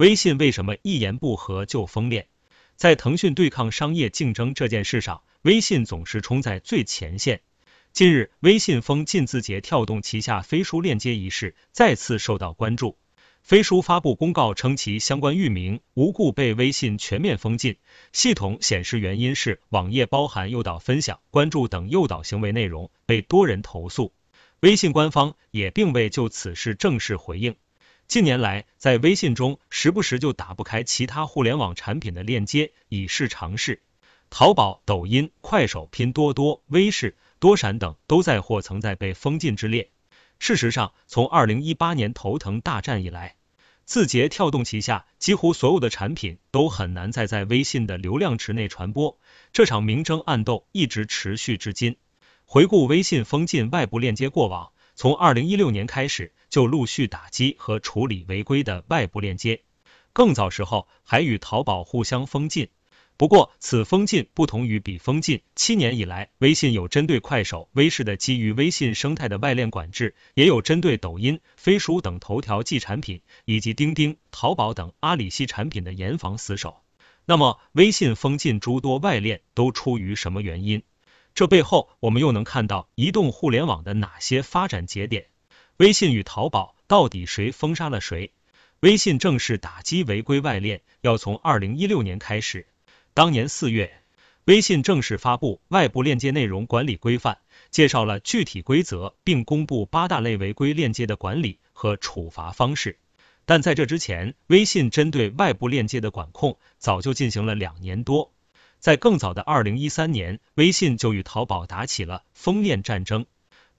微信为什么一言不合就封链？在腾讯对抗商业竞争这件事上，微信总是冲在最前线。近日，微信封禁字节跳动旗下飞书链接一事再次受到关注。飞书发布公告称，其相关域名无故被微信全面封禁，系统显示原因是网页包含诱导分享、关注等诱导行为内容，被多人投诉。微信官方也并未就此事正式回应。近年来，在微信中时不时就打不开其他互联网产品的链接，以示尝试。淘宝、抖音、快手、拼多多、微视、多闪等都在或曾在被封禁之列。事实上，从二零一八年头疼大战以来，字节跳动旗下几乎所有的产品都很难再在微信的流量池内传播。这场明争暗斗一直持续至今。回顾微信封禁外部链接过往，从二零一六年开始就陆续打击和处理违规的外部链接，更早时候还与淘宝互相封禁。不过，此封禁不同于彼封禁。七年以来，微信有针对快手、微视的基于微信生态的外链管制，也有针对抖音、飞书等头条系产品，以及钉钉、淘宝等阿里系产品的严防死守。那么，微信封禁诸多外链都出于什么原因？这背后，我们又能看到移动互联网的哪些发展节点？微信与淘宝到底谁封杀了谁？微信正式打击违规外链，要从二零一六年开始。当年四月，微信正式发布外部链接内容管理规范，介绍了具体规则，并公布八大类违规链接的管理和处罚方式。但在这之前，微信针对外部链接的管控早就进行了两年多。在更早的二零一三年，微信就与淘宝打起了封链战争。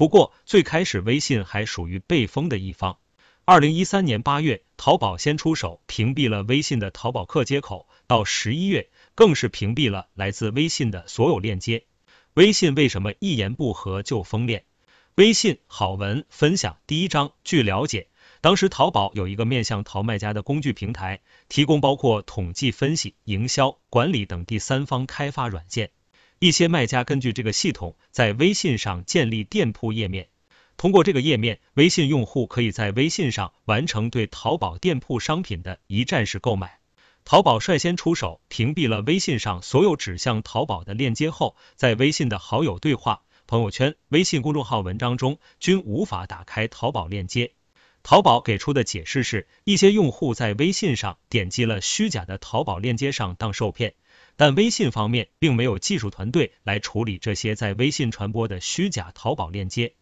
不过，最开始微信还属于被封的一方。二零一三年八月，淘宝先出手屏蔽了微信的淘宝客接口，到十一月。更是屏蔽了来自微信的所有链接。微信为什么一言不合就封链？微信好文分享第一章。据了解，当时淘宝有一个面向淘卖家的工具平台，提供包括统计分析、营销管理等第三方开发软件。一些卖家根据这个系统，在微信上建立店铺页面。通过这个页面，微信用户可以在微信上完成对淘宝店铺商品的一站式购买。淘宝率先出手，屏蔽了微信上所有指向淘宝的链接后，在微信的好友对话、朋友圈、微信公众号文章中均无法打开淘宝链接。淘宝给出的解释是，一些用户在微信上点击了虚假的淘宝链接上当受骗，但微信方面并没有技术团队来处理这些在微信传播的虚假淘宝链接。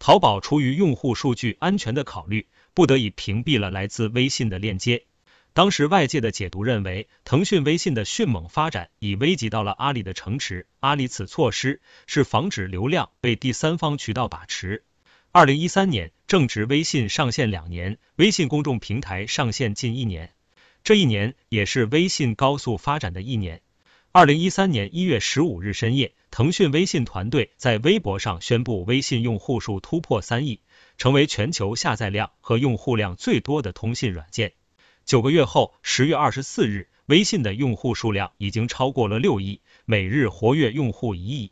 淘宝出于用户数据安全的考虑，不得已屏蔽了来自微信的链接。当时外界的解读认为，腾讯微信的迅猛发展已危及到了阿里的城池，阿里此措施是防止流量被第三方渠道把持。二零一三年正值微信上线两年，微信公众平台上线近一年，这一年也是微信高速发展的一年。二零一三年一月十五日深夜，腾讯微信团队在微博上宣布，微信用户数突破三亿，成为全球下载量和用户量最多的通信软件。九个月后，十月二十四日，微信的用户数量已经超过了六亿，每日活跃用户一亿。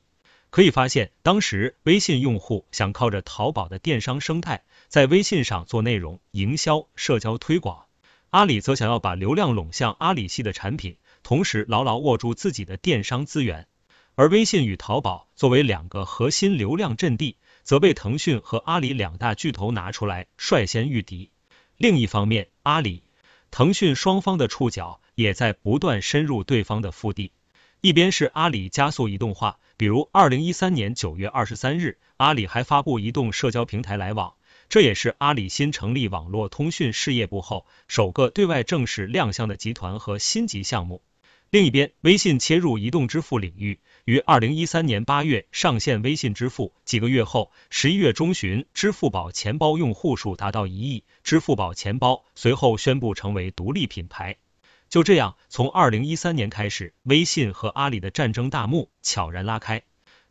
可以发现，当时微信用户想靠着淘宝的电商生态，在微信上做内容营销、社交推广；阿里则想要把流量拢向阿里系的产品，同时牢牢握住自己的电商资源。而微信与淘宝作为两个核心流量阵地，则被腾讯和阿里两大巨头拿出来率先御敌。另一方面，阿里。腾讯双方的触角也在不断深入对方的腹地，一边是阿里加速移动化，比如二零一三年九月二十三日，阿里还发布移动社交平台来往，这也是阿里新成立网络通讯事业部后首个对外正式亮相的集团和星级项目。另一边，微信切入移动支付领域，于二零一三年八月上线微信支付，几个月后，十一月中旬，支付宝钱包用户数达到一亿，支付宝钱包随后宣布成为独立品牌。就这样，从二零一三年开始，微信和阿里的战争大幕悄然拉开。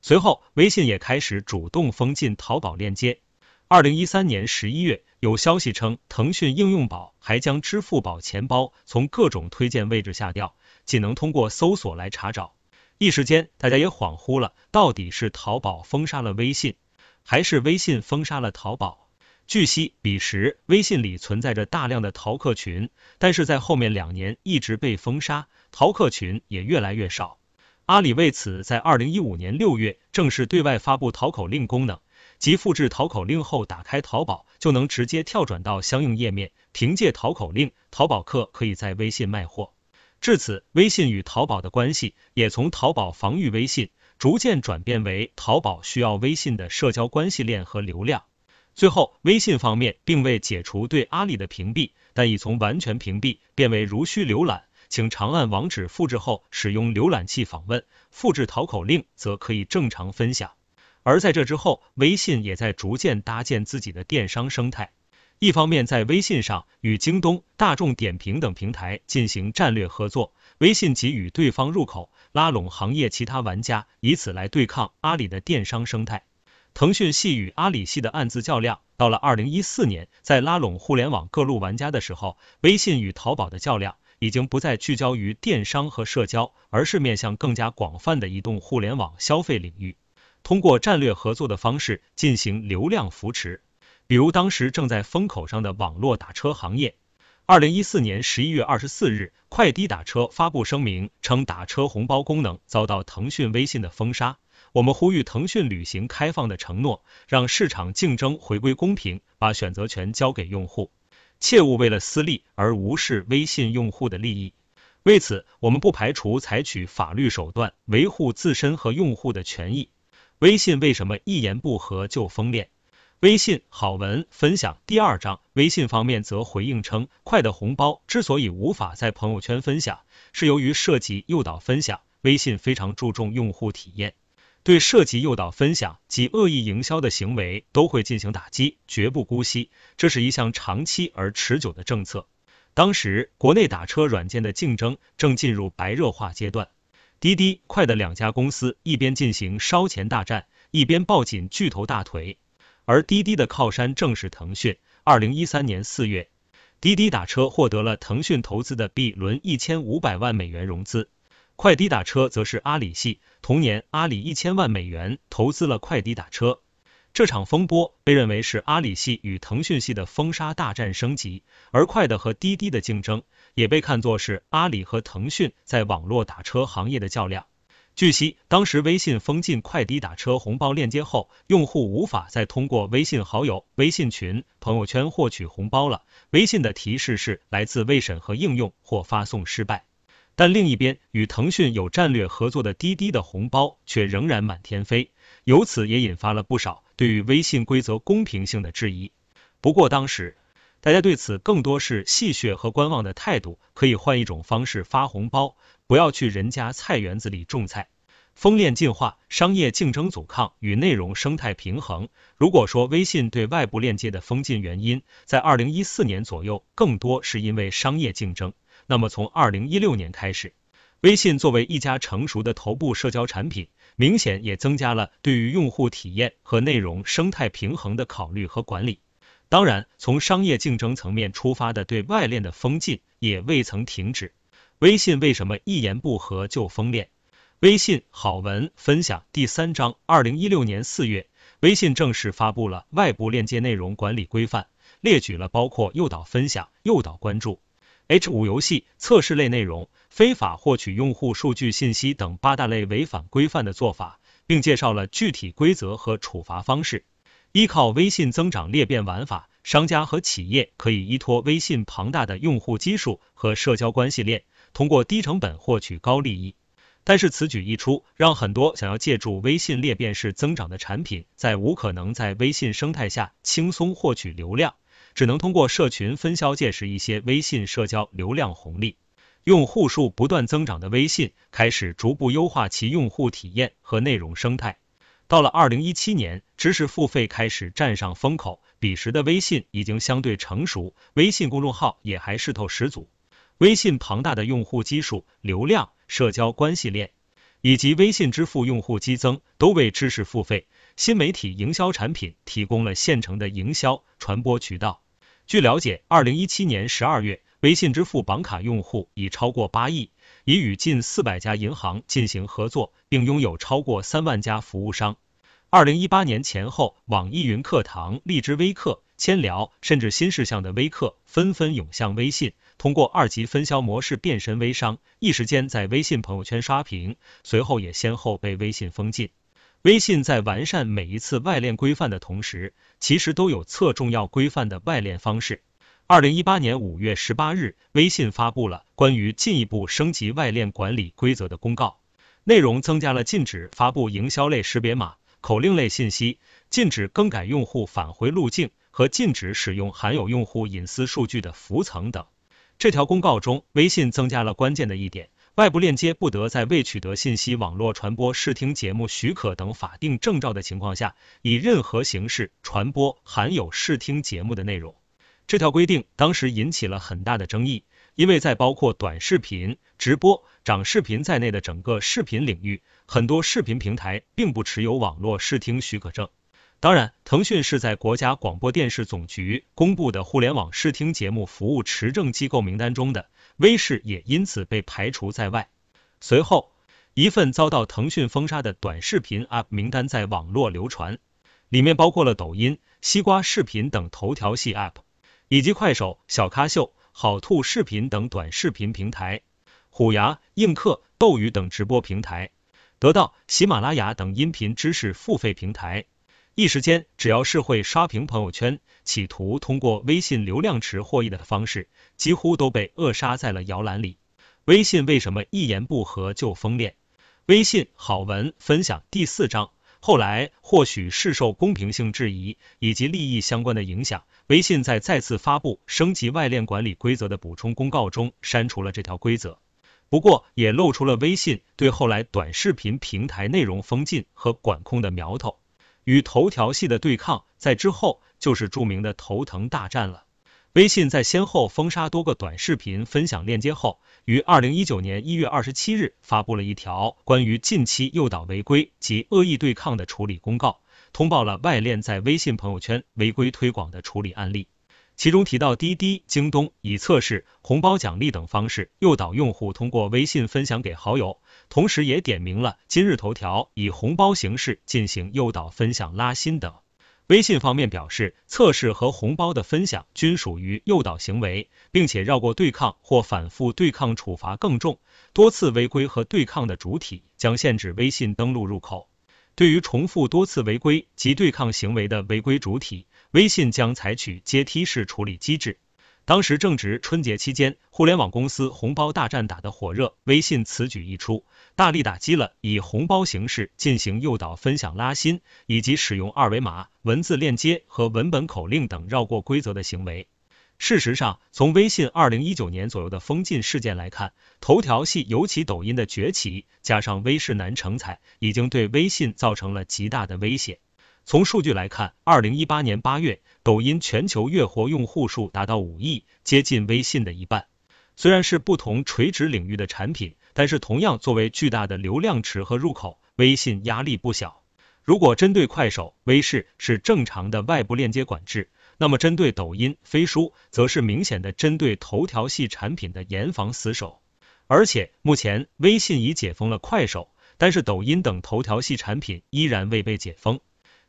随后，微信也开始主动封禁淘宝链接。二零一三年十一月，有消息称，腾讯应用宝还将支付宝钱包从各种推荐位置下掉。仅能通过搜索来查找，一时间大家也恍惚了，到底是淘宝封杀了微信，还是微信封杀了淘宝？据悉，彼时微信里存在着大量的淘客群，但是在后面两年一直被封杀，淘客群也越来越少。阿里为此在二零一五年六月正式对外发布淘口令功能，即复制淘口令后打开淘宝就能直接跳转到相应页面，凭借淘口令，淘宝客可以在微信卖货。至此，微信与淘宝的关系也从淘宝防御微信，逐渐转变为淘宝需要微信的社交关系链和流量。最后，微信方面并未解除对阿里的屏蔽，但已从完全屏蔽变为如需浏览，请长按网址复制后使用浏览器访问，复制淘口令则可以正常分享。而在这之后，微信也在逐渐搭建自己的电商生态，一方面在微信上与京东、大众点评等平台进行战略合作，微信给予对方入口，拉拢行业其他玩家，以此来对抗阿里的电商生态。腾讯系与阿里系的暗自较量，到了二零一四年，在拉拢互联网各路玩家的时候，微信与淘宝的较量已经不再聚焦于电商和社交，而是面向更加广泛的移动互联网消费领域，通过战略合作的方式进行流量扶持。比如当时正在风口上的网络打车行业，二零一四年十一月二十四日，快滴打车发布声明称，打车红包功能遭到腾讯、微信的封杀。我们呼吁腾讯履行开放的承诺，让市场竞争回归公平，把选择权交给用户，切勿为了私利而无视微信用户的利益。为此，我们不排除采取法律手段维护自身和用户的权益。微信为什么一言不合就封链？微信好文分享第二章，微信方面则回应称，快的红包之所以无法在朋友圈分享，是由于涉及诱导分享，微信非常注重用户体验。对涉及诱导分享及恶意营销的行为都会进行打击，绝不姑息。这是一项长期而持久的政策。当时，国内打车软件的竞争正进入白热化阶段，滴滴、快的两家公司一边进行烧钱大战，一边抱紧巨头大腿。而滴滴的靠山正是腾讯。二零一三年四月，滴滴打车获得了腾讯投资的 B 轮一千五百万美元融资。快滴打车则是阿里系，同年阿里一千万美元投资了快滴打车。这场风波被认为是阿里系与腾讯系的封杀大战升级，而快的和滴滴的竞争也被看作是阿里和腾讯在网络打车行业的较量。据悉，当时微信封禁快滴打车红包链接后，用户无法再通过微信好友、微信群、朋友圈获取红包了。微信的提示是来自未审核应用或发送失败。但另一边，与腾讯有战略合作的滴滴的红包却仍然满天飞，由此也引发了不少对于微信规则公平性的质疑。不过当时大家对此更多是戏谑和观望的态度，可以换一种方式发红包，不要去人家菜园子里种菜。封链进化、商业竞争阻抗与内容生态平衡。如果说微信对外部链接的封禁原因，在二零一四年左右更多是因为商业竞争。那么从二零一六年开始，微信作为一家成熟的头部社交产品，明显也增加了对于用户体验和内容生态平衡的考虑和管理。当然，从商业竞争层面出发的对外链的封禁也未曾停止。微信为什么一言不合就封链？微信好文分享第三章，二零一六年四月，微信正式发布了外部链接内容管理规范，列举了包括诱导分享、诱导关注。H 五游戏测试类内容、非法获取用户数据信息等八大类违反规范的做法，并介绍了具体规则和处罚方式。依靠微信增长裂变玩法，商家和企业可以依托微信庞大的用户基数和社交关系链，通过低成本获取高利益。但是此举一出，让很多想要借助微信裂变式增长的产品，在无可能在微信生态下轻松获取流量。只能通过社群分销届时一些微信社交流量红利，用户数不断增长的微信开始逐步优化其用户体验和内容生态。到了二零一七年，知识付费开始站上风口，彼时的微信已经相对成熟，微信公众号也还势头十足。微信庞大的用户基数、流量、社交关系链以及微信支付用户激增，都为知识付费。新媒体营销产品提供了现成的营销传播渠道。据了解，二零一七年十二月，微信支付绑卡用户已超过八亿，已与近四百家银行进行合作，并拥有超过三万家服务商。二零一八年前后，网易云课堂、荔枝微课、千聊，甚至新事项的微课纷纷涌向微信，通过二级分销模式变身微商，一时间在微信朋友圈刷屏，随后也先后被微信封禁。微信在完善每一次外链规范的同时，其实都有侧重要规范的外链方式。二零一八年五月十八日，微信发布了关于进一步升级外链管理规则的公告，内容增加了禁止发布营销类识别码。口令类信息，禁止更改用户返回路径和禁止使用含有用户隐私数据的浮层等。这条公告中，微信增加了关键的一点：外部链接不得在未取得信息网络传播视听节目许可等法定证照的情况下，以任何形式传播含有视听节目的内容。这条规定当时引起了很大的争议。因为在包括短视频、直播、长视频在内的整个视频领域，很多视频平台并不持有网络视听许可证。当然，腾讯是在国家广播电视总局公布的互联网视听节目服务持证机构名单中的，微视也因此被排除在外。随后，一份遭到腾讯封杀的短视频 App 名单在网络流传，里面包括了抖音、西瓜视频等头条系 App，以及快手、小咖秀。好兔视频等短视频平台，虎牙、映客、斗鱼等直播平台，得到、喜马拉雅等音频知识付费平台，一时间，只要是会刷屏朋友圈，企图通过微信流量池获益的方式，几乎都被扼杀在了摇篮里。微信为什么一言不合就封链？微信好文分享第四章。后来，或许是受公平性质疑以及利益相关的影响，微信在再次发布升级外链管理规则的补充公告中删除了这条规则。不过，也露出了微信对后来短视频平台内容封禁和管控的苗头。与头条系的对抗，在之后就是著名的头疼大战了。微信在先后封杀多个短视频分享链接后，于二零一九年一月二十七日发布了一条关于近期诱导违规及恶意对抗的处理公告，通报了外链在微信朋友圈违规推广的处理案例。其中提到滴滴、京东以测试、红包奖励等方式诱导用户通过微信分享给好友，同时也点明了今日头条以红包形式进行诱导分享拉新等。微信方面表示，测试和红包的分享均属于诱导行为，并且绕过对抗或反复对抗处罚更重，多次违规和对抗的主体将限制微信登录入口。对于重复多次违规及对抗行为的违规主体，微信将采取阶梯式处理机制。当时正值春节期间，互联网公司红包大战打得火热，微信此举一出，大力打击了以红包形式进行诱导分享拉新，以及使用二维码、文字链接和文本口令等绕过规则的行为。事实上，从微信二零一九年左右的封禁事件来看，头条系尤其抖音的崛起，加上微视难成才，已经对微信造成了极大的威胁。从数据来看，二零一八年八月，抖音全球月活用户数达到五亿，接近微信的一半。虽然是不同垂直领域的产品，但是同样作为巨大的流量池和入口，微信压力不小。如果针对快手、微视是正常的外部链接管制，那么针对抖音、飞书，则是明显的针对头条系产品的严防死守。而且目前微信已解封了快手，但是抖音等头条系产品依然未被解封。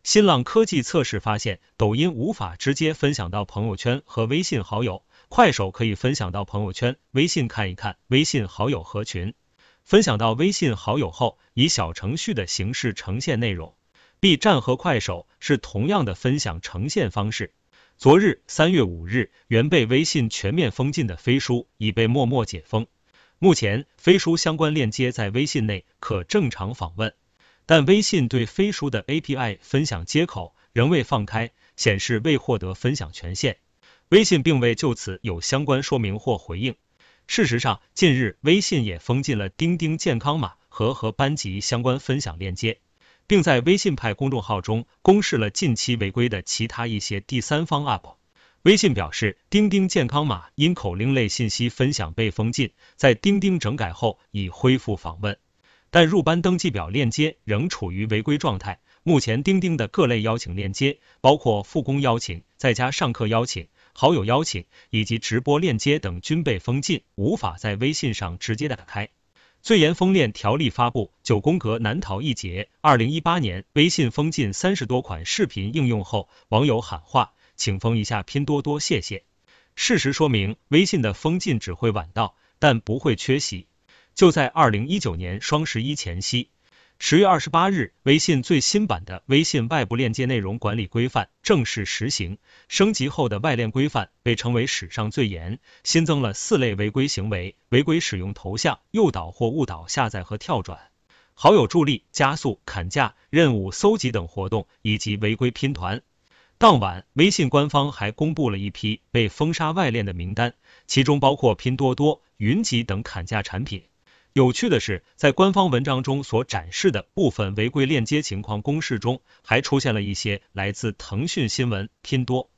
新浪科技测试发现，抖音无法直接分享到朋友圈和微信好友，快手可以分享到朋友圈、微信看一看、微信好友合群。分享到微信好友后，以小程序的形式呈现内容。B 站和快手是同样的分享呈现方式。昨日三月五日，原被微信全面封禁的飞书已被默默解封。目前，飞书相关链接在微信内可正常访问。但微信对飞书的 API 分享接口仍未放开，显示未获得分享权限。微信并未就此有相关说明或回应。事实上，近日微信也封禁了钉钉健康码和和班级相关分享链接，并在微信派公众号中公示了近期违规的其他一些第三方 App。微信表示，钉钉健康码因口令类信息分享被封禁，在钉钉整改后已恢复访问。但入班登记表链接仍处于违规状态。目前钉钉的各类邀请链接，包括复工邀请、在家上课邀请、好友邀请以及直播链接等均被封禁，无法在微信上直接打开。最严封链条例发布，九宫格难逃一劫。二零一八年，微信封禁三十多款视频应用后，网友喊话，请封一下拼多多，谢谢。事实说明，微信的封禁只会晚到，但不会缺席。就在二零一九年双十一前夕。十月二十八日，微信最新版的微信外部链接内容管理规范正式实行。升级后的外链规范被称为史上最严，新增了四类违规行为：违规使用头像、诱导或误导下载和跳转、好友助力、加速、砍价、任务搜集等活动，以及违规拼团。当晚，微信官方还公布了一批被封杀外链的名单，其中包括拼多多、云集等砍价产品。有趣的是，在官方文章中所展示的部分违规链接情况公示中，还出现了一些来自腾讯新闻、拼多。